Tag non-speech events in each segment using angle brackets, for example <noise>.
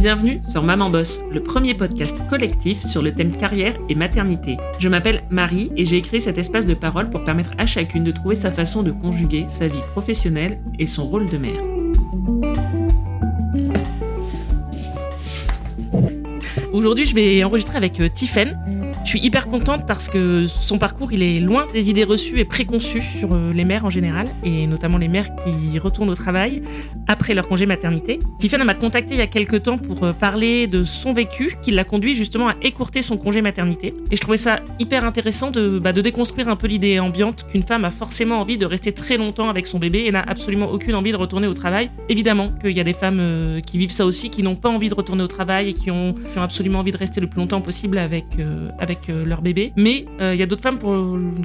Bienvenue sur Maman Boss, le premier podcast collectif sur le thème carrière et maternité. Je m'appelle Marie et j'ai créé cet espace de parole pour permettre à chacune de trouver sa façon de conjuguer sa vie professionnelle et son rôle de mère. Aujourd'hui, je vais enregistrer avec euh, Tiffen. Je suis hyper contente parce que son parcours, il est loin des idées reçues et préconçues sur euh, les mères en général, et notamment les mères qui retournent au travail après leur congé maternité. Tiffany m'a contacté il y a quelques temps pour euh, parler de son vécu qui l'a conduit justement à écourter son congé maternité. Et je trouvais ça hyper intéressant de, bah, de déconstruire un peu l'idée ambiante qu'une femme a forcément envie de rester très longtemps avec son bébé et n'a absolument aucune envie de retourner au travail. Évidemment qu'il y a des femmes euh, qui vivent ça aussi, qui n'ont pas envie de retourner au travail et qui ont, qui ont absolument envie de rester le plus longtemps possible avec, avec euh, leur bébé. Mais euh, il y a d'autres femmes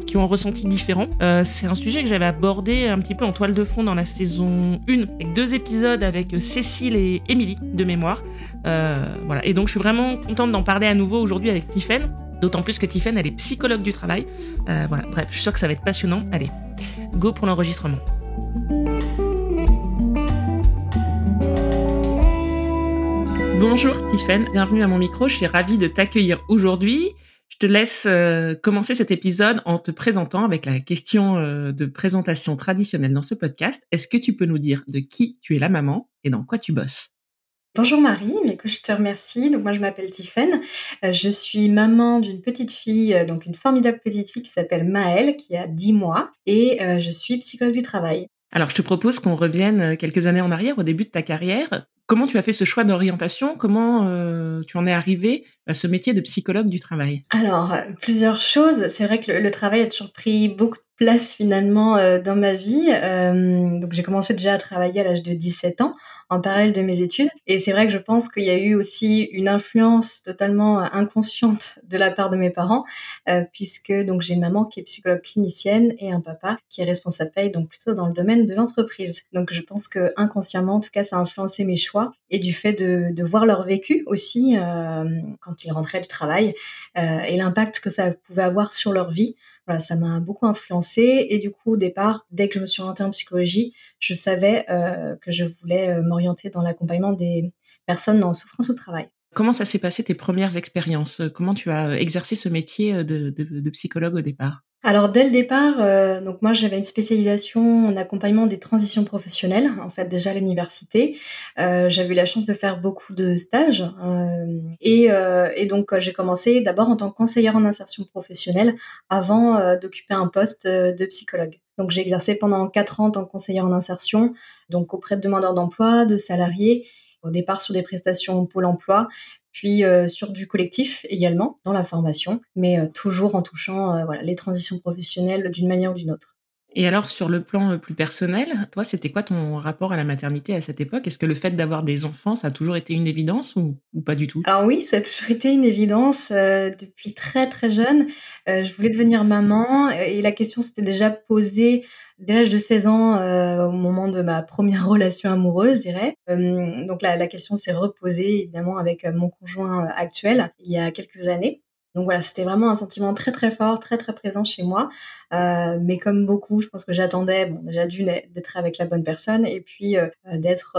qui ont un ressenti différent. Euh, c'est un sujet que j'avais abordé un petit peu en toile de fond dans la saison 1, avec deux épisodes avec Cécile et Émilie de mémoire. voilà. Et donc je suis vraiment contente d'en parler à nouveau aujourd'hui avec Tiffen. D'autant plus que Tiffen, elle est psychologue du travail. voilà, bref, je suis sûre que ça va être passionnant. Allez, go pour l'enregistrement. Bonjour Tiffen, bienvenue à mon micro. Je suis ravie de t'accueillir aujourd'hui. Je te laisse euh, commencer cet épisode en te présentant avec la question euh, de présentation traditionnelle dans ce podcast. Est-ce que tu peux nous dire de qui tu es la maman et dans quoi tu bosses? Bonjour Marie, mais je te remercie. Donc moi je m'appelle Tiffaine, euh, je suis maman d'une petite fille, donc une formidable petite fille qui s'appelle Maëlle, qui a 10 mois, et je suis psychologue du travail. Alors je te propose qu'on revienne quelques années en arrière, au début de ta carrière. Comment tu as fait ce choix d'orientation? Comment euh, tu en es arrivé à ce métier de psychologue du travail? Alors, plusieurs choses. C'est vrai que le, travail a toujours pris beaucoup place finalement euh, dans ma vie. Euh, donc j'ai commencé déjà à travailler à l'âge de 17 ans en parallèle de mes études et c'est vrai que je pense qu'il y a eu aussi une influence totalement euh, inconsciente de la part de mes parents puisque donc j'ai une maman qui est psychologue clinicienne et un papa qui est responsable paye donc plutôt dans le domaine de l'entreprise. Donc je pense que inconsciemment en tout cas ça a influencé mes choix et du fait de, de voir leur vécu aussi quand ils rentraient du travail et l'impact que ça pouvait avoir sur leur vie voilà, ça m'a beaucoup influencé et du coup au départ, dès que je me suis orientée en psychologie, je savais euh, que je voulais euh, m'orienter dans l'accompagnement des personnes en souffrance au travail. Comment ça s'est passé tes premières expériences? Comment tu as exercé ce métier de, de, psychologue au départ? Alors dès le départ, euh, donc moi j'avais une spécialisation en accompagnement des transitions professionnelles, en fait déjà à l'université. Euh, j'avais eu la chance de faire beaucoup de stages euh, et, euh, donc j'ai commencé d'abord en tant que conseillère en insertion professionnelle avant euh, d'occuper un poste de psychologue. Donc j'ai exercé pendant quatre ans en tant que conseillère en insertion, donc auprès de demandeurs d'emploi, de salariés au départ sur des prestations Pôle emploi, puis euh, sur du collectif également dans la formation, mais euh, toujours en touchant euh, les transitions professionnelles d'une manière ou d'une autre. Et alors, sur le plan plus personnel, toi, c'était quoi ton rapport à la maternité à cette époque? Est-ce que le fait d'avoir des enfants, ça a toujours été une évidence ou, pas du tout? Alors oui, ça a toujours été une évidence. depuis très très jeune, je voulais devenir maman et la question s'était déjà posée dès l'âge de 16 ans, euh, au moment de ma première <laughs> relation amoureuse, je dirais. Euh, donc la, la question s'est reposée évidemment avec euh, mon conjoint actuel il y a quelques années. Donc voilà, c'était vraiment un sentiment très très fort, très très présent chez moi. Euh, mais comme beaucoup, je pense que j'attendais, bon, déjà d'une d'être avec la bonne personne et puis euh, d'être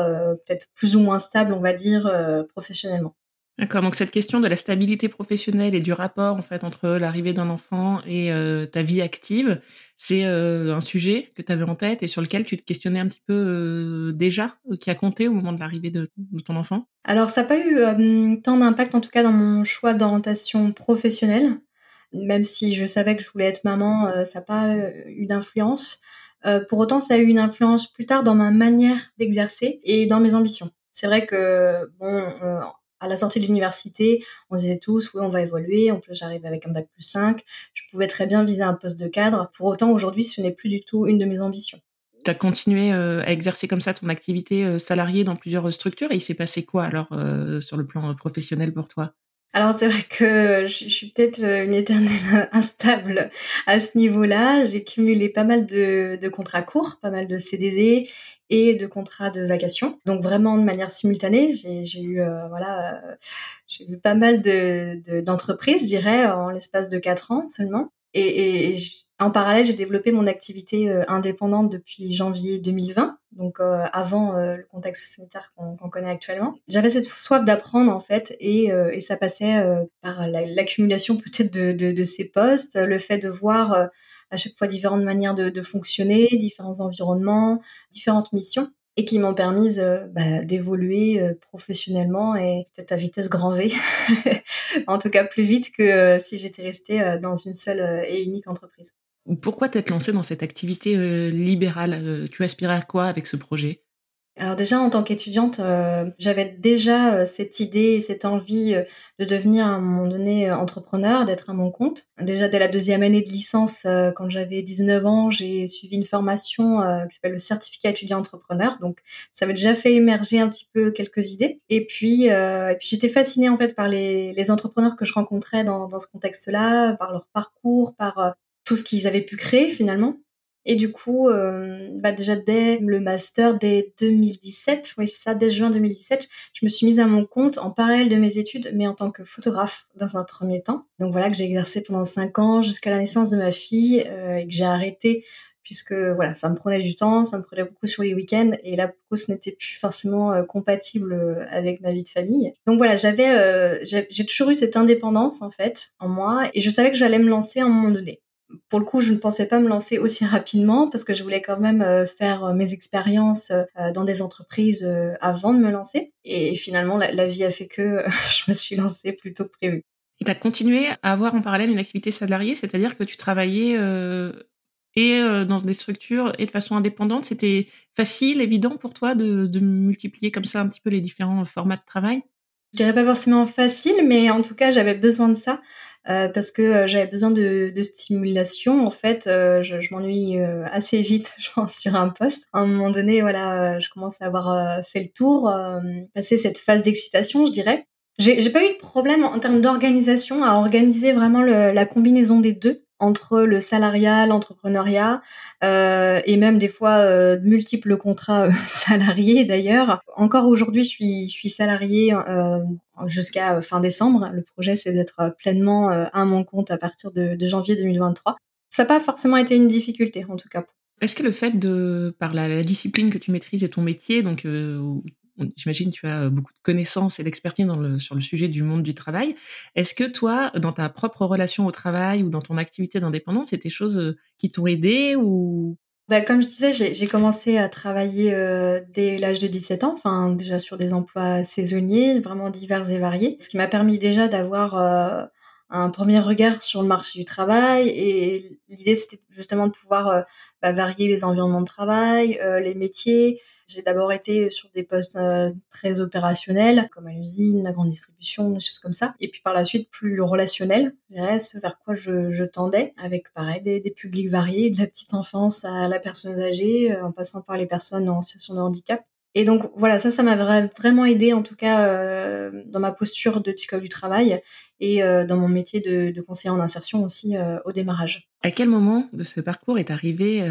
peut-être plus ou moins stable, on va dire, professionnellement. D'accord, donc cette question de la stabilité professionnelle et du rapport en fait entre l'arrivée d'un enfant et euh, ta vie active, c'est euh, un sujet que tu avais en tête et sur lequel tu te questionnais un petit peu euh, déjà, qui a compté au moment de l'arrivée de, de, ton enfant? Alors ça n'a pas eu tant d'impact en tout cas dans mon choix d'orientation professionnelle, même si je savais que je voulais être maman, ça n'a pas eu d'influence. pour autant, ça a eu une influence plus tard dans ma manière d'exercer et dans mes ambitions. C'est vrai que bon à la sortie de l'université, on disait tous, oui, on va évoluer. En plus, j'arrive avec un bac plus 5. Je pouvais très bien viser un poste de cadre. Pour autant, aujourd'hui, ce n'est plus du tout une de mes ambitions. Tu as continué euh, à exercer comme ça ton activité euh, salariée dans plusieurs structures et il s'est passé quoi alors euh, sur le plan professionnel pour toi? Alors c'est vrai que je, suis peut-être une éternelle <laughs> instable à ce niveau-là. J'ai cumulé pas mal de, contrats courts, pas mal de CDD et de contrats de vacation. Donc vraiment de manière simultanée, j'ai eu euh, voilà, euh, j'ai eu pas mal de d'entreprises, je dirais, en l'espace de quatre ans seulement. Et, en parallèle, j'ai développé mon activité euh, indépendante depuis janvier 2020, donc avant le contexte sanitaire qu'on connaît actuellement. J'avais cette soif d'apprendre en fait, et, et ça passait par l'accumulation peut-être de, de, de, ces postes, le fait de voir à chaque fois différentes manières de, de fonctionner, différents environnements, différentes missions et qui m'ont permis euh, bah, d'évoluer euh, professionnellement et peut-être à vitesse grand V, <laughs> en tout cas plus vite que euh, si j'étais restée dans une seule et unique entreprise. Pourquoi t'être lancée dans cette activité libérale Tu aspirais à quoi avec ce projet? Alors déjà en tant qu'étudiante, euh, j'avais déjà euh, cette idée et cette envie euh, de devenir à un moment donné entrepreneur, d'être à mon compte. Déjà dès la deuxième année de licence, quand j'avais 19 ans, j'ai suivi une formation qui s'appelle le certificat étudiant entrepreneur. Donc ça m'a déjà fait émerger un petit peu quelques idées. Et puis, j'étais fascinée en fait par les, les entrepreneurs que je rencontrais dans, dans ce contexte-là, par leur parcours, par tout ce qu'ils avaient pu créer finalement. Et du coup, euh, bah déjà dès le master, dès 2017, oui c'est ça, dès juin 2017, je me suis mise à mon compte en parallèle de mes études, mais en tant que photographe dans un premier temps. Donc voilà que j'ai exercé pendant cinq ans jusqu'à la naissance de ma fille euh, et que j'ai arrêté puisque voilà, ça me prenait du temps, ça me prenait beaucoup sur les week-ends et là, beaucoup, ce n'était plus forcément euh, compatible avec ma vie de famille. Donc voilà, j'avais, j'ai toujours eu cette indépendance en fait en moi et je savais que j'allais me lancer à un moment donné pour le coup, je ne pensais pas me lancer aussi rapidement parce que je voulais quand même euh, faire euh, mes expériences euh, dans des entreprises avant de me lancer. Et finalement, la, vie a fait que <laughs> je me suis lancée plus tôt que prévu. Et tu as continué à avoir en parallèle une activité salariée, c'est-à-dire que tu travaillais et dans des structures et de façon indépendante. C'était facile, évident pour toi de, de multiplier comme ça un petit peu les différents formats de travail? Je dirais pas forcément facile, mais en tout cas, j'avais besoin de ça. Euh, parce que euh, j'avais besoin de, de, stimulation. En fait, euh, je, je m'ennuie assez vite, <laughs> sur un poste. À un moment donné, voilà, je commence à avoir fait le tour, passé cette phase d'excitation, je dirais. J'ai pas eu de problème en termes d'organisation à organiser vraiment le, la combinaison des deux entre le salariat, l'entrepreneuriat euh, et même des fois euh, multiples contrats euh, <laughs> salariés d'ailleurs. Encore aujourd'hui, je suis, je suis salariée jusqu'à fin décembre. Le projet, c'est d'être pleinement à mon compte à partir de, de janvier 2023. Ça n'a pas forcément été une difficulté, en tout cas. Est-ce que le fait de, par la, la, discipline que tu maîtrises et ton métier, donc j'imagine tu as beaucoup de connaissances et d'expertise sur le sujet du monde du travail. Est-ce que toi, dans ta propre relation au travail ou dans ton activité d'indépendance, c'est des choses qui t'ont aidé ou? Bah, comme je disais, j'ai commencé à travailler dès l'âge de 17 ans, enfin déjà sur des emplois saisonniers, vraiment divers et variés, ce qui m'a permis déjà d'avoir un premier regard sur le marché du travail. Et l'idée, c'était justement de pouvoir bah, varier les environnements de travail, les métiers, j'ai d'abord été sur des postes euh, très opérationnels, comme à l'usine, la grande distribution, des choses comme ça. Et puis par la suite, plus relationnel, je dirais, ce vers quoi je, tendais, avec pareil des, des, publics variés, de la petite enfance à la personne âgée, euh, en passant par les personnes en situation de handicap. Et donc voilà, ça, ça m'a vraiment aidé en tout cas euh, dans ma posture de psychologue du travail et euh, dans mon métier de, de conseiller en insertion aussi euh, au démarrage. À quel moment de ce parcours est arrivée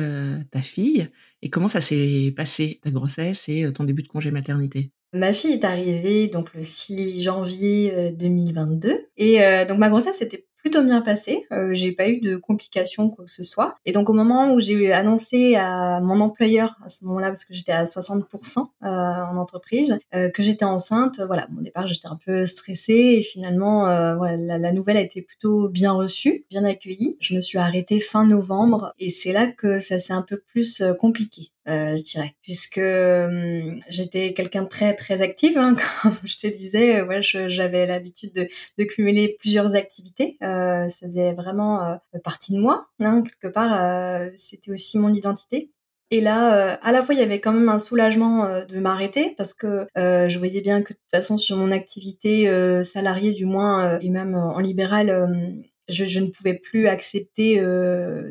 ta fille et comment ça s'est passé ta grossesse et ton début de congé maternité? Ma fille est arrivée donc le 6 janvier 2022 et donc ma grossesse était plutôt bien passé. Euh, j'ai pas eu de complications quoi que ce soit. Et donc au moment où j'ai annoncé à mon employeur à ce moment-là, parce que j'étais à 60% euh, en entreprise, euh, que j'étais enceinte, voilà, au départ j'étais un peu stressée et finalement voilà, la, nouvelle a été plutôt bien reçue, bien accueillie. Je me suis arrêtée fin novembre et c'est là que ça s'est un peu plus compliqué. Je dirais, puisque hum, j'étais quelqu'un de très très active, hein, <laughs> comme je te disais, ouais, j'avais l'habitude de, de, cumuler plusieurs activités. Euh, ça faisait vraiment euh, partie de moi, hein, quelque part. Euh, c'était aussi mon identité. Et là, à la fois, il y avait quand même un soulagement de m'arrêter parce que je voyais bien que de toute façon, sur mon activité salariée, du moins, et même en libéral, je, je, ne pouvais plus accepter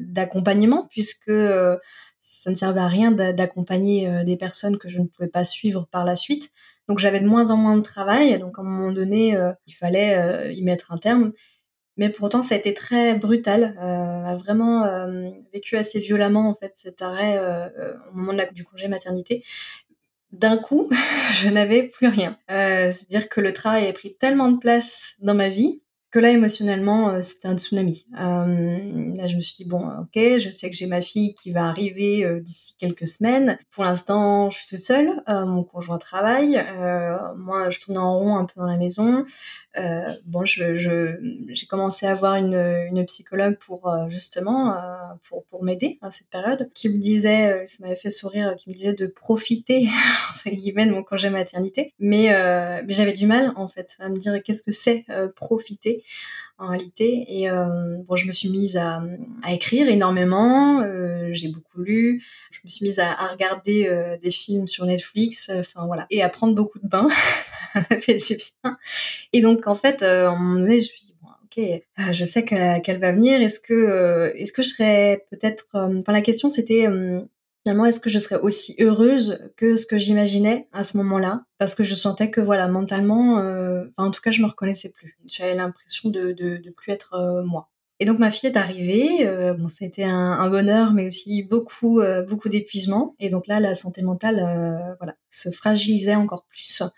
d'accompagnement puisque ça ne servait à rien d'accompagner des personnes que je ne pouvais pas suivre par la suite. Donc j'avais de moins en moins de travail, donc à un moment donné, il fallait y mettre un terme. Mais pourtant, ça a été très brutal, euh, a vraiment euh, vécu assez violemment en fait cet arrêt euh, euh au moment du congé maternité. D'un coup, <laughs> je n'avais plus rien. C'est-à-dire que le travail a pris tellement de place dans ma vie que là émotionnellement c'était un tsunami. là je me suis dit bon ok, je sais que j'ai ma fille qui va arriver d'ici quelques semaines. Pour l'instant je suis toute seule, mon conjoint travaille, moi je tourne en rond un peu dans la maison. Euh, bon, je, j'ai commencé à voir une, une psychologue pour euh, justement euh, pour, pour m'aider à cette période, qui me disait, ça m'avait fait sourire, qui me disait de profiter <laughs> entre guillemets de mon congé maternité, mais, mais j'avais du mal en fait à me dire qu'est-ce que c'est profiter? En réalité. Et euh, bon, je me suis mise à, écrire énormément. Euh, j'ai beaucoup lu. Je me suis mise à, regarder euh, des films sur Netflix. Enfin voilà, et à prendre beaucoup de bains. <laughs> Et donc en fait, à un moment donné, je me suis dit, bon, ok, je sais qu'elle va venir. Est-ce que, est-ce que je serais peut-être. Enfin, la question c'était finalement, est-ce que je serais aussi heureuse que ce que j'imaginais à ce moment-là? Parce que je sentais que, voilà, mentalement, euh, en tout cas, je me reconnaissais plus. J'avais l'impression de, de, de, plus être euh, moi. Et donc ma fille est arrivée. Euh, bon, ça a été un, un, bonheur, mais aussi beaucoup, euh, beaucoup d'épuisement. Et donc là, la santé mentale, voilà, se fragilisait encore plus. ça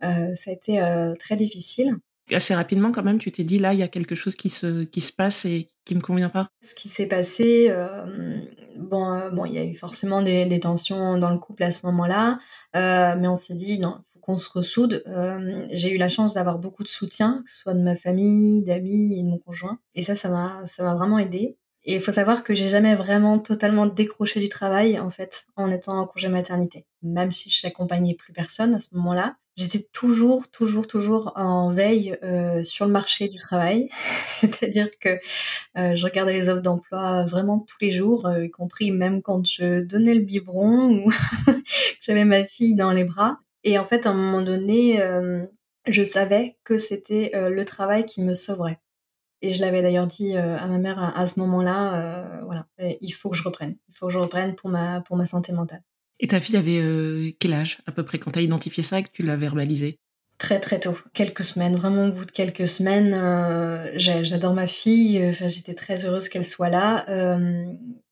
a été très difficile assez rapidement quand même, tu t'es dit là, il y a quelque chose qui se, qui se passe et qui me convient pas? Ce qui s'est passé, euh, bon, euh, bon, il y a eu forcément des, tensions dans le couple à ce moment-là, euh, mais on s'est dit non, il faut qu'on se ressoude. J'ai eu la chance d'avoir beaucoup de soutien, que ce soit de ma famille, d'amis et de mon conjoint, et ça, ça m'a, ça m'a vraiment aidé. Et il faut savoir que j'ai jamais vraiment totalement décroché du travail, en fait, en étant en congé maternité. Même si je n'accompagnais plus personne à ce moment-là, j'étais toujours, toujours, toujours en veille euh, sur le marché du travail. <laughs> C'est-à-dire que euh, je regardais les offres d'emploi vraiment tous les jours, euh, y compris même quand je donnais le biberon <laughs> ou que j'avais ma fille dans les bras. Et en fait, à un moment donné, je savais que c'était le travail qui me sauverait. Et je l'avais d'ailleurs dit à ma mère à, à ce moment-là, voilà, il faut que je reprenne. Il faut que je reprenne pour ma, pour ma santé mentale. Et ta fille avait euh, quel âge à peu près quand tu as identifié ça et que tu l'as verbalisé? Très très tôt, quelques semaines, vraiment au bout de quelques semaines. Euh, J'adore ma fille, enfin, j'étais très heureuse qu'elle soit là. Euh,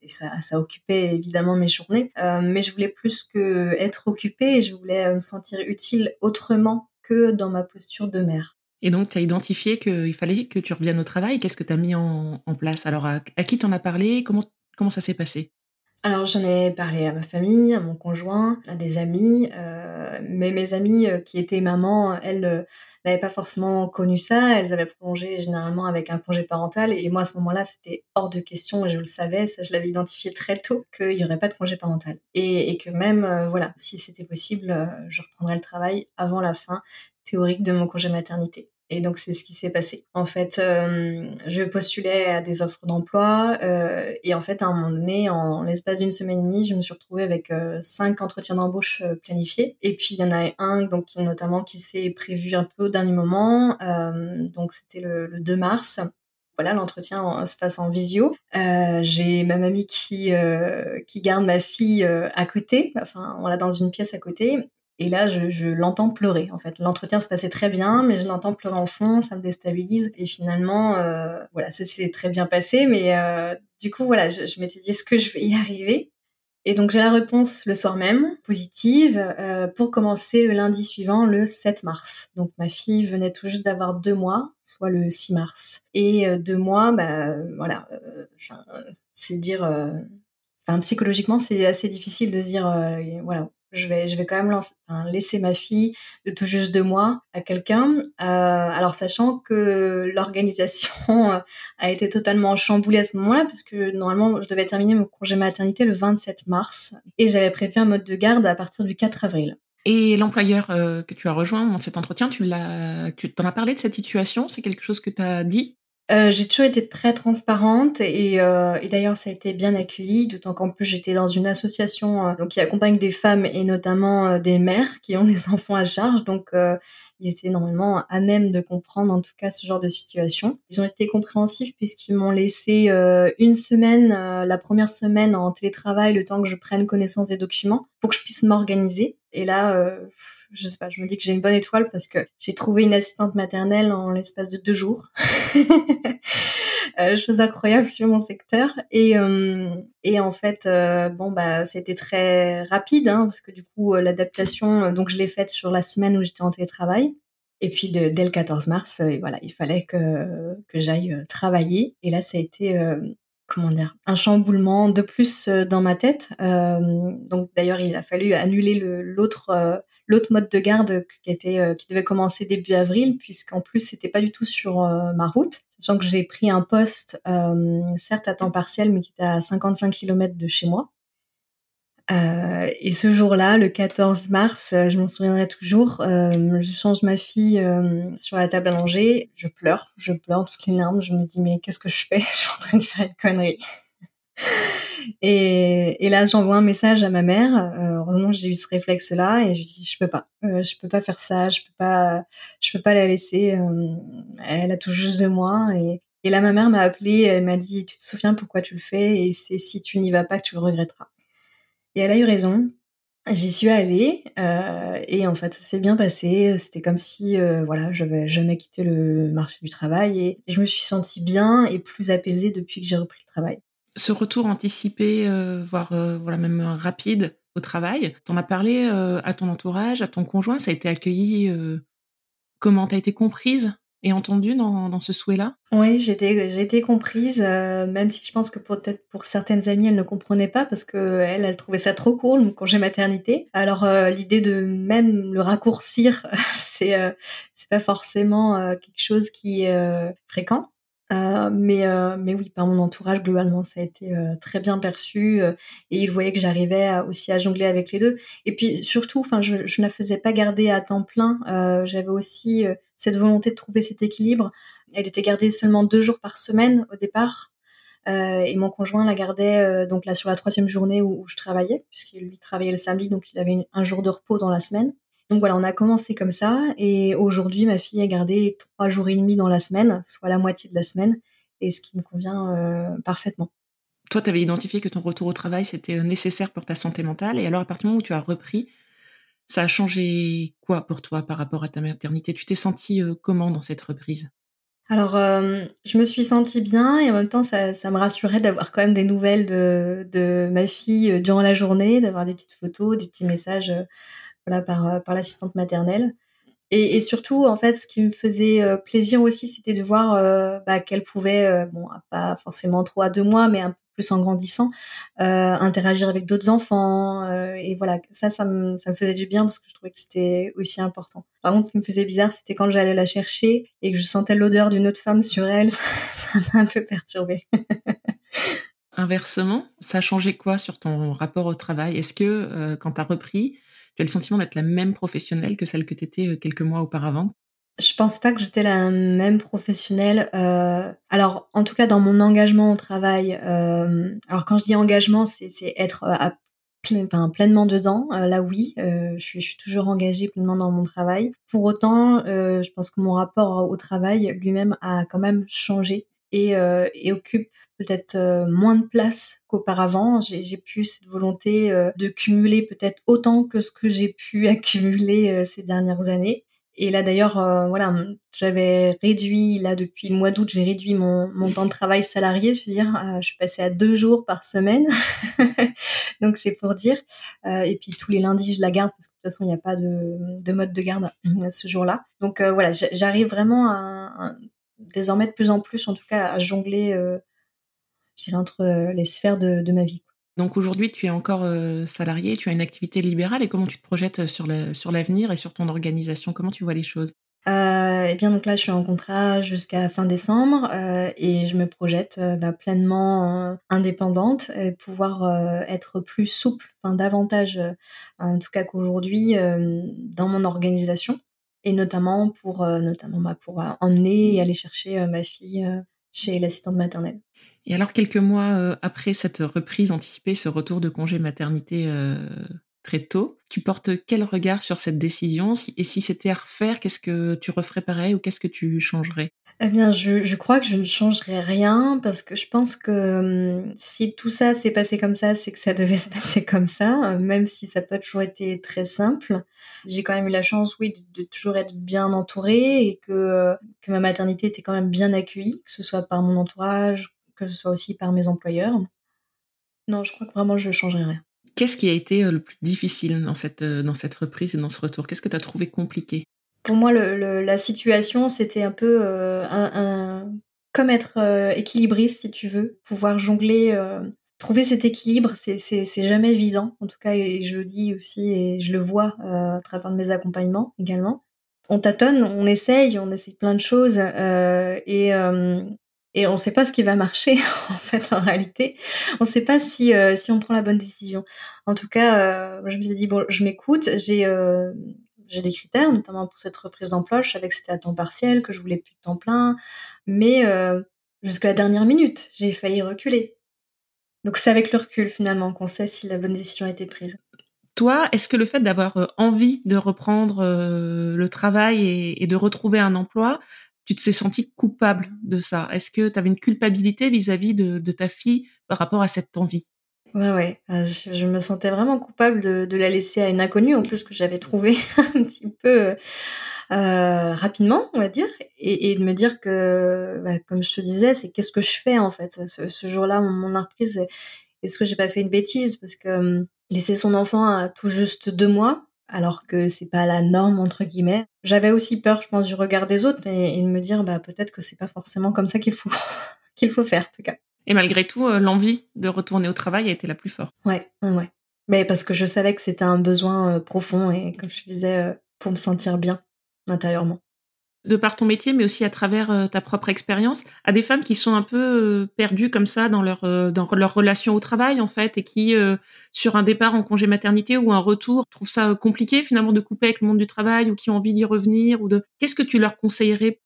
et ça, ça occupait évidemment mes journées. Euh, mais je voulais plus que être occupée, je voulais me sentir utile autrement que dans ma posture de mère. Et donc, tu as identifié qu'il fallait que tu reviennes au travail. Qu'est-ce que tu as mis en, en, place? Alors, à, à qui t'en as parlé? Comment, comment ça s'est passé? Alors j'en ai parlé à ma famille, à mon conjoint, à des amis, euh, mais mes amies euh, qui étaient mamans, elles euh, n'avaient pas forcément connu ça, elles avaient prolongé généralement avec un congé parental, et moi à ce moment-là c'était hors de question, et je le savais, ça je l'avais identifié très tôt, qu'il n'y aurait pas de congé parental. Et, et que même, voilà, si c'était possible, je reprendrais le travail avant la fin théorique de mon congé maternité. Et donc c'est ce qui s'est passé. En fait, euh, je postulais à des offres d'emploi euh, et en fait à un moment donné, en, l'espace d'une semaine et demie, je me suis retrouvée avec euh, cinq entretiens d'embauche euh, planifiés. Et puis il y en a un donc notamment qui s'est prévu un peu au dernier moment. Euh, donc c'était le, le 2 mars voilà, l'entretien se passe en visio. Euh, j'ai ma mamie qui euh, qui garde ma fille à côté, enfin voilà dans une pièce à côté, et là, je, je l'entends pleurer. En fait, l'entretien se passait très bien, mais je l'entends pleurer en fond, ça me déstabilise. Et finalement, euh, voilà, ça s'est très bien passé, mais euh, du coup, voilà, je, je m'étais dit est-ce que je vais y arriver? Et donc j'ai la réponse le soir même, positive, euh, pour commencer le lundi suivant, le 7 mars. Donc ma fille venait tout juste d'avoir deux mois, soit le 6 mars. Et euh, deux mois, bah voilà, euh, c'est dire. Enfin, psychologiquement, c'est assez difficile de se dire, voilà, je vais, je vais quand même laisser ma fille de tout juste deux mois à quelqu'un. Euh, alors sachant que l'organisation a été totalement chamboulée à ce moment-là, parce que normalement je devais terminer mon congé maternité le 27 mars et j'avais prévu un mode de garde à partir du 4 avril. Et l'employeur euh, que tu as rejoint dans cet entretien, tu l'as, tu t'en as parlé de cette situation? C'est quelque chose que tu as dit? Euh, j'ai toujours été très transparente et, euh, et d'ailleurs ça a été bien accueilli, d'autant qu'en plus j'étais dans une association euh, donc qui accompagne des femmes et notamment euh, des mères qui ont <laughs> des enfants à charge, donc ils étaient normalement à même de comprendre en tout cas ce genre de situation. Ils ont été compréhensifs puisqu'ils m'ont laissé une semaine, la première semaine en télétravail, le temps que je prenne connaissance des documents pour que je puisse m'organiser. Et là je sais pas, je me dis que j'ai une bonne étoile parce que j'ai trouvé une assistante maternelle en l'espace de deux jours. <laughs> euh, chose incroyable sur mon secteur. Et, euh, et en fait, euh, bon, bah, c'était très rapide, hein, parce que du coup, euh, l'adaptation, donc je l'ai faite sur la semaine où j'étais en télétravail. Et puis dès le 14 mars, voilà, il fallait que, que j'aille travailler. Et là, ça a été comment dire, un chamboulement de plus dans ma tête. donc d'ailleurs, il a fallu annuler l'autre l'autre mode de garde qui était qui devait commencer début avril, puisqu'en plus c'était pas du tout sur ma route, sachant que j'ai pris un poste certes à temps partiel, mais qui était à 55 km de chez moi. Euh, et ce jour-là, le 14 mars, euh, je m'en souviendrai toujours, euh, je change ma fille sur la table à manger, je pleure, je pleure toutes les larmes, je me dis mais qu'est-ce que je fais? <laughs> Je suis en train de faire une connerie. Et, et, là, j'envoie un message à ma mère. heureusement, j'ai eu ce réflexe-là et je dis je peux pas, je peux pas faire ça, je peux pas, je peux pas la laisser. elle a tout juste de moi et, et là, ma mère m'a appelée, elle m'a dit tu te souviens pourquoi tu le fais et c'est si tu n'y vas pas que tu le regretteras. Et elle a eu raison. J'y suis allée euh, et en fait ça s'est bien passé. C'était comme si euh, voilà j'avais jamais quitté le marché du travail et je me suis sentie bien et plus apaisée depuis que j'ai repris le travail. Ce retour anticipé, euh, voire voilà même rapide au travail, t'en as parlé à ton entourage, à ton conjoint, ça a été accueilli comment? T'as été comprise et entendue dans, dans ce souhait-là? Oui, j'ai été, comprise, euh, même si je pense que peut-être pour certaines amies, elles ne comprenaient pas parce que elle, elle trouvait ça trop court, le congé maternité. Alors euh, l'idée de même le raccourcir, <laughs> c'est euh, c'est pas forcément quelque chose qui est fréquent. Euh, mais, euh, mais oui, par mon entourage, globalement, ça a été euh, très bien perçu. et ils voyaient que j'arrivais aussi à jongler avec les deux. Et puis surtout, enfin, je, je ne la faisais pas garder à temps plein. J'avais aussi cette volonté de trouver cet équilibre. Elle était gardée seulement deux jours par semaine au départ. et mon conjoint la gardait donc là sur la troisième journée où, où je travaillais, puisqu'il lui travaillait le samedi, donc il avait un jour de repos dans la semaine. Donc voilà, on a commencé comme ça et aujourd'hui, ma fille a gardé trois jours et demi dans la semaine, soit la moitié de la semaine, et ce qui me convient euh, parfaitement. Toi, tu avais identifié que ton retour au travail, c'était euh, nécessaire pour ta santé mentale, et alors à partir du moment où tu as repris, ça a changé quoi pour toi par rapport à ta maternité? Tu t'es sentie euh, comment dans cette reprise? Alors, je me suis sentie bien et en même temps, ça, ça me rassurait d'avoir quand même des nouvelles de, de ma fille durant la journée, d'avoir des petites photos, des petits messages voilà, par, euh, par l'assistante maternelle. Et, surtout, en fait, ce qui me faisait euh, plaisir aussi, c'était de voir euh, bah, qu'elle pouvait, bon, pas forcément trop à deux mois, mais un peu plus en grandissant, interagir avec d'autres enfants. et voilà, ça, ça me, ça me faisait du bien parce que je trouvais que c'était aussi important. Par contre, ce qui me faisait bizarre, c'était quand j'allais la chercher et que je sentais l'odeur d'une autre femme sur elle, <laughs> ça m'a un peu perturbée. Inversement, ça a changé quoi sur ton rapport au travail? Est-ce que quand tu as repris, tu as le sentiment d'être la même professionnelle que celle que tu étais euh, quelques mois auparavant? Je pense pas que j'étais la même professionnelle. Euh, alors, en tout cas, dans mon engagement au travail, euh, alors quand je dis engagement, c'est être enfin, pleinement dedans. là, oui, je suis, toujours engagée pleinement dans mon travail. Pour autant, je pense que mon rapport au travail lui-même a quand même changé et occupe peut-être euh, moins de place qu'auparavant. J'ai plus cette volonté euh, de cumuler peut-être autant que ce que j'ai pu <laughs> accumuler euh, ces dernières années. Et là d'ailleurs, voilà, j'avais réduit, là depuis le mois d'août, j'ai réduit mon, mon, temps de travail salarié, je veux dire, je suis passée à deux jours par semaine, <laughs> donc c'est pour dire. et puis tous les lundis, je la garde parce que de toute façon, il n'y a pas de, de, mode de garde ce jour-là. Donc voilà, j'arrive vraiment à, désormais de plus en plus, en tout cas, à jongler je entre euh, les sphères de, ma vie. Donc aujourd'hui, tu es encore euh, salarié, tu as une activité libérale et comment tu te projettes sur l'avenir et sur ton organisation? Comment tu vois les choses? Euh, Eh bien, donc là, je suis en contrat jusqu'à fin décembre et je me projette bah, pleinement indépendante et pouvoir être plus souple, enfin davantage, en tout cas qu'aujourd'hui, dans mon organisation et notamment pour, notamment bah, pour emmener et aller chercher ma fille chez l'assistante maternelle. Et alors, quelques mois euh, après cette reprise anticipée, ce retour de congé maternité euh, très tôt, tu portes quel regard sur cette décision? Et si c'était à refaire, qu'est-ce que tu referais pareil ou qu'est-ce que tu changerais? Eh bien, je, crois que je ne changerai rien parce que je pense que hum, si tout ça s'est passé comme ça, c'est que ça devait <laughs> se passer comme ça, même si ça n'a pas toujours été très simple. J'ai quand même eu la chance, oui, de, toujours être bien entourée et que, que ma maternité était quand même bien accueillie, que ce soit par mon entourage, que ce soit aussi par mes employeurs. Non, je crois que vraiment je ne changerai rien. Qu'est-ce qui a été euh, le plus difficile dans cette, euh, dans cette reprise et dans ce retour? Qu'est-ce que tu as trouvé compliqué? Pour moi, le, la situation, c'était un peu un, comme être équilibriste, si tu veux, pouvoir jongler trouver cet équilibre, c'est jamais évident. En tout cas, et je le dis aussi et je le vois euh, à travers de mes accompagnements également. On tâtonne, on essaye, on essaye plein de choses euh, et euh, et on ne sait pas ce qui va marcher <laughs> en fait en réalité. On ne sait pas si si on prend la bonne décision. En tout cas, je me suis dit bon, je m'écoute. J'ai j'ai des critères, notamment pour cette reprise d'emploi. Je savais que c'était à temps partiel, que je voulais plus de temps plein, mais jusqu'à la dernière minute, j'ai failli reculer. Donc c'est avec le recul finalement qu'on sait si la bonne décision a été prise. Toi, est-ce que le fait d'avoir euh, envie de reprendre euh, le travail et, de retrouver un emploi, tu te sais senti coupable de ça? Est-ce que tu une culpabilité vis-à-vis de, ta fille par rapport à cette envie? Ouais, ouais. Euh, je, me sentais vraiment coupable de, la laisser à une inconnue, en plus que j'avais trouvé <laughs> un petit peu euh, rapidement, on va dire, et, de me dire que, bah, comme je te disais, c'est qu'est-ce que je fais en fait? Ce, jour-là, mon, mon reprise, est-ce que j'ai pas fait une bêtise? Parce que hum, laisser son enfant à tout juste deux mois, alors que c'est pas la norme entre guillemets. J'avais aussi peur, je pense, du regard des autres et, de me dire, bah peut-être que c'est pas forcément comme ça qu'il faut <laughs> qu'il faut faire, en tout cas. Et malgré tout, euh, l'envie de retourner au travail a été la plus forte. Ouais, ouais. Mais parce que je savais que c'était un besoin euh, profond et comme je disais, euh, pour me sentir bien intérieurement de par ton métier, mais aussi à travers euh, ta propre expérience, à des femmes qui sont un peu euh, perdues comme ça dans leur euh, dans leur relation au travail en fait, et qui sur un départ en congé maternité ou un retour trouvent ça compliqué finalement de couper avec le monde du travail ou qui ont envie d'y revenir ou de qu'est-ce que tu leur conseillerais?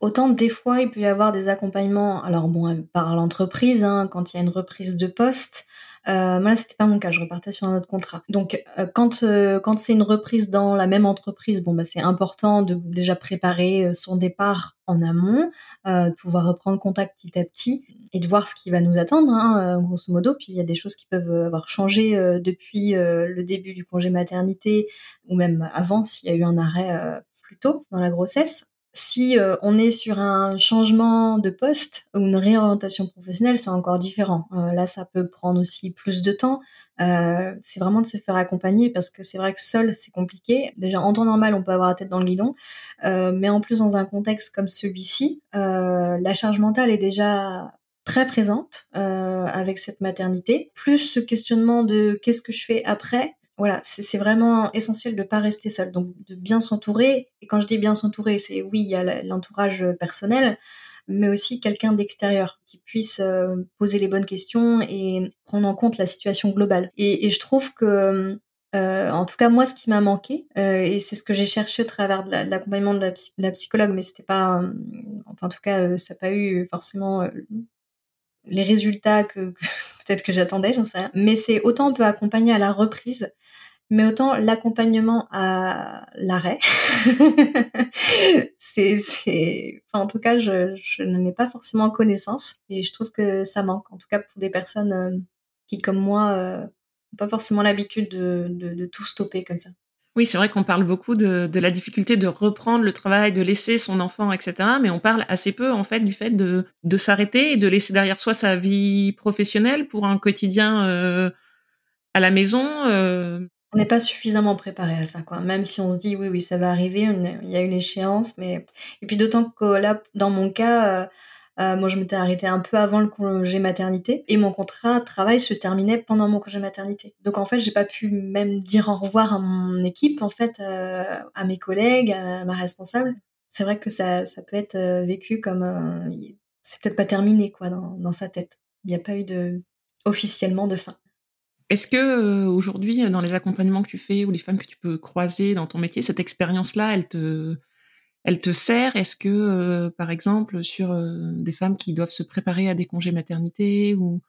Autant des fois il peut y avoir des accompagnements, alors bon par l'entreprise hein, quand il y a une reprise de poste, euh, moi, c'était pas mon cas. Je repartais sur un autre contrat. Donc, euh, quand euh, quand c'est une reprise dans la même entreprise, bon, bah, c'est important de déjà préparer euh, son départ en amont, de pouvoir reprendre contact petit à petit et de voir ce qui va nous attendre, hein, grosso modo. Puis il y a des choses qui peuvent avoir changé depuis le début du congé maternité ou même avant s'il y a eu un arrêt plus tôt dans la grossesse. Si euh, on est sur un changement de poste ou une réorientation professionnelle, c'est encore différent. Euh, là, ça peut prendre aussi plus de temps. Euh, c'est vraiment de se faire accompagner parce que c'est vrai que seul, c'est compliqué. Déjà, en temps normal, on peut avoir la tête dans le guidon, mais en plus dans un contexte comme celui-ci, la charge mentale est déjà très présente avec cette maternité. Plus ce questionnement de qu'est-ce que je fais après, voilà, c'est vraiment essentiel de pas rester seul, donc de bien s'entourer. Et quand je dis bien s'entourer, c'est oui, il y a l'entourage personnel, mais aussi quelqu'un d'extérieur qui puisse euh, poser les bonnes questions et prendre en compte la situation globale. Et, je trouve que, euh, en tout cas moi, ce qui m'a manqué, euh, et c'est ce que j'ai cherché au travers de l'accompagnement de, la, psychologue, mais c'était pas, enfin en tout cas, ça n'a pas eu forcément les résultats que, <laughs> peut-être que j'attendais, j'en sais rien. Mais c'est autant on peut accompagner à la reprise, mais autant l'accompagnement à l'arrêt. <laughs> c'est, en tout cas, je, je n'en ai pas forcément connaissance et je trouve que ça manque. En tout cas, pour des personnes euh, qui, comme moi, euh, n'ont pas forcément l'habitude de, de, tout stopper comme ça. Oui, c'est vrai qu'on parle beaucoup de, de, la difficulté de reprendre le travail, de laisser son enfant, etc. Mais on parle assez peu, en fait, du fait de, de s'arrêter et de laisser derrière soi sa vie professionnelle pour un quotidien euh, à la maison. On n'est pas suffisamment préparé à ça, quoi. Même si on se dit, oui, oui, ça va arriver, il y a une échéance, mais... Et puis d'autant que là, dans mon cas... Euh, euh, moi, je m'étais arrêtée un peu avant le congé maternité et mon contrat de travail se terminait pendant mon congé maternité. Donc en fait, j'ai pas pu même dire au revoir à mon équipe, en fait, euh, à mes collègues, à ma responsable. C'est vrai que ça, ça peut être vécu comme c'est peut-être pas terminé quoi dans, dans sa tête. Il n'y a pas eu de officiellement de fin. Est-ce que aujourd'hui, dans les accompagnements que tu fais ou les femmes que tu peux croiser dans ton métier, cette expérience-là, elle te elle te sert? Est-ce que, euh, par exemple, sur euh, des femmes qui doivent se préparer à des congés maternité ou,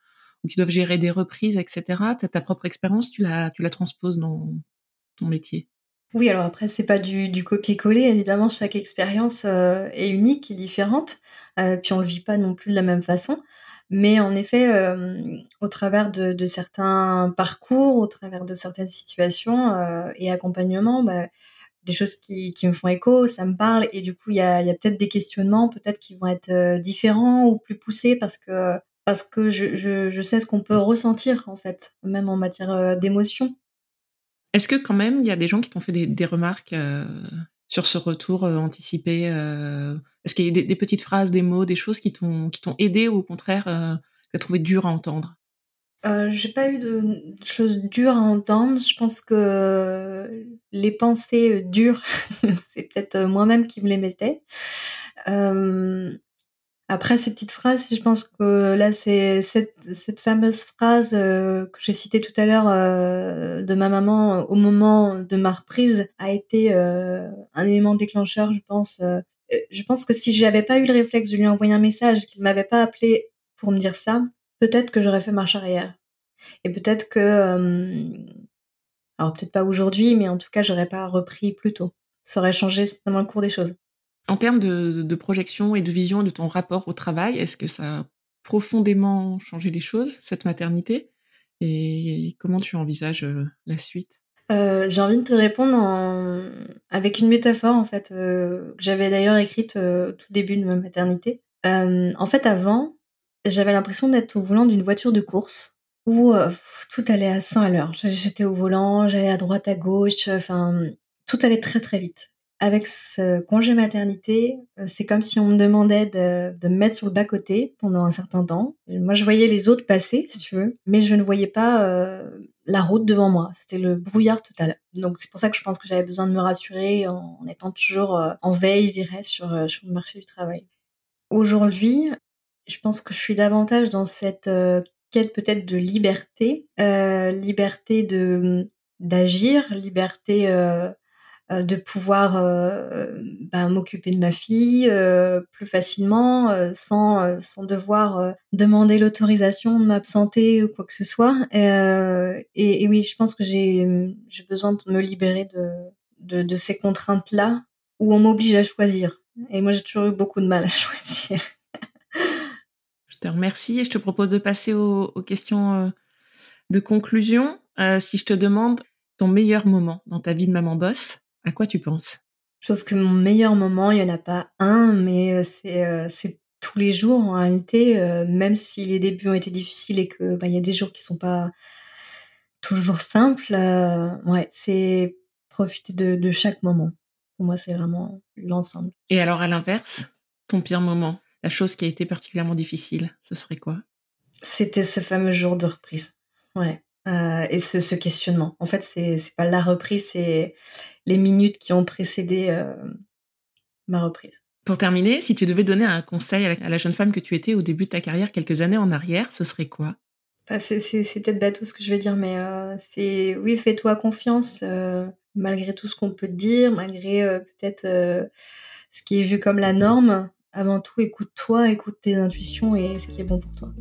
qui doivent gérer des reprises, etc., ta, ta propre expérience, tu la, tu la transposes dans ton métier? Oui, alors après, c'est pas du, copier-coller. Évidemment, chaque expérience euh, est unique et différente. puis on le vit pas non plus de la même façon. Mais en effet, au travers de, certains parcours, au travers de certaines situations et accompagnements, bah, des choses qui, me font écho, ça me parle, et du coup, il y a, peut-être des questionnements, peut-être qui vont être euh, différents ou plus poussés parce que parce que je, je, sais ce qu'on peut ressentir en fait, même en matière euh, d'émotion. Est-ce que quand même il y a des gens qui t'ont fait des, remarques euh, sur ce retour anticipé Est-ce qu'il y a des, petites phrases, des mots, des choses qui t'ont aidé ou au contraire que tu as trouvé dur à entendre? Euh, j'ai pas eu de choses dures à entendre. Je pense que les pensées dures, <laughs> c'est peut-être moi-même qui me les mettais. Euh, après ces petites phrases, je pense que là, c'est cette, cette fameuse phrase que j'ai citée tout à l'heure de ma maman au moment de ma reprise a été un élément déclencheur, je pense. je pense que si j'avais pas eu le réflexe de lui envoyer un message, qu'il m'avait pas appelé pour me dire ça, peut-être que j'aurais fait marche arrière. Et peut-être que, alors peut-être pas aujourd'hui, mais en tout cas, j'aurais pas repris plus tôt. Ça aurait changé certainement le cours des choses. En termes de, projection et de vision de ton rapport au travail, est-ce que ça a profondément changé les choses, cette maternité? Et comment tu envisages la suite? J'ai envie de te répondre avec une métaphore en fait que j'avais d'ailleurs écrite au tout début de ma maternité. en fait, avant, j'avais l'impression d'être au volant d'une voiture de course où tout allait à 100 à l'heure. J'étais au volant, j'allais à droite, à gauche, enfin, tout allait très très vite. Avec ce congé maternité, c'est comme si on me demandait de, me mettre sur le bas-côté pendant un certain temps. Moi, je voyais les autres passer, si tu veux, mais je ne voyais pas la route devant moi. C'était le brouillard total. Donc, c'est pour ça que je pense que j'avais besoin de me rassurer en, étant toujours en veille, je dirais, sur, sur le marché du travail. Aujourd'hui, je pense que je suis davantage dans cette quête peut-être de liberté, euh, liberté d'agir, liberté euh, euh, de pouvoir ben, m'occuper de ma fille plus facilement, sans sans devoir demander l'autorisation de m'absenter ou quoi que ce soit. Et, oui, je pense que j'ai besoin de me libérer de de, ces contraintes là où on m'oblige à choisir. Et moi, j'ai toujours eu beaucoup de mal à <laughs> choisir te remercie et je te propose de passer aux, questions euh, de conclusion. Euh, si je te demande ton meilleur moment dans ta vie de maman boss, à quoi tu penses? Je pense que mon meilleur moment, il n'y en a pas un, mais euh, c'est tous les jours en réalité, même si les débuts ont été difficiles et que bah, il y a des jours qui sont pas toujours simples. ouais, c'est profiter de, de chaque moment. Pour moi, c'est vraiment l'ensemble. Et alors à l'inverse, ton pire moment la chose qui a été particulièrement difficile, ce serait quoi? C'était ce fameux jour de reprise. Ouais. Euh, et ce, questionnement. En fait, c'est c'est pas la reprise, c'est les minutes qui ont précédé euh, ma reprise. Pour terminer, si tu devais donner un conseil à la, jeune femme que tu étais au début de ta carrière, quelques années en arrière, ce serait quoi? C'est peut-être bateau ce que je vais dire, mais euh, c'est oui, fais-toi confiance malgré tout ce qu'on peut te dire, malgré peut-être ce qui est vu comme la norme avant tout, écoute-toi, écoute tes intuitions et ce qui est bon pour toi.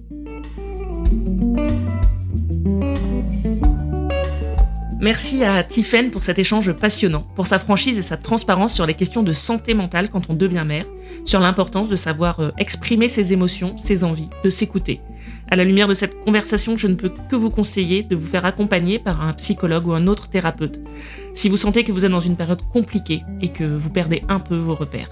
Merci à Tiffen pour cet échange passionnant, pour sa franchise et sa transparence sur les questions de santé mentale quand on devient mère, sur l'importance de savoir euh, exprimer ses émotions, ses envies, de s'écouter. À la lumière de cette conversation, je ne peux que vous conseiller de vous faire accompagner par un psychologue ou un autre thérapeute, si vous sentez que vous êtes dans une période compliquée et que vous perdez un peu vos repères.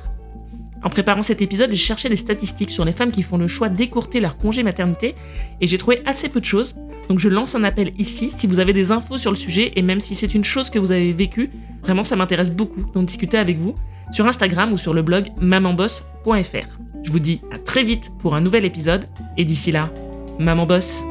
En préparant cet épisode, j'ai cherché des statistiques sur les femmes qui font le choix d'écourter leur congé maternité et j'ai trouvé assez peu de choses. Donc je lance un appel ici si vous avez des infos sur le sujet et même si c'est une chose que vous avez vécue, vraiment ça m'intéresse beaucoup d'en discuter avec vous sur Instagram ou sur le blog mamanboss.fr. Je vous dis à très vite pour un nouvel épisode et d'ici là, maman boss.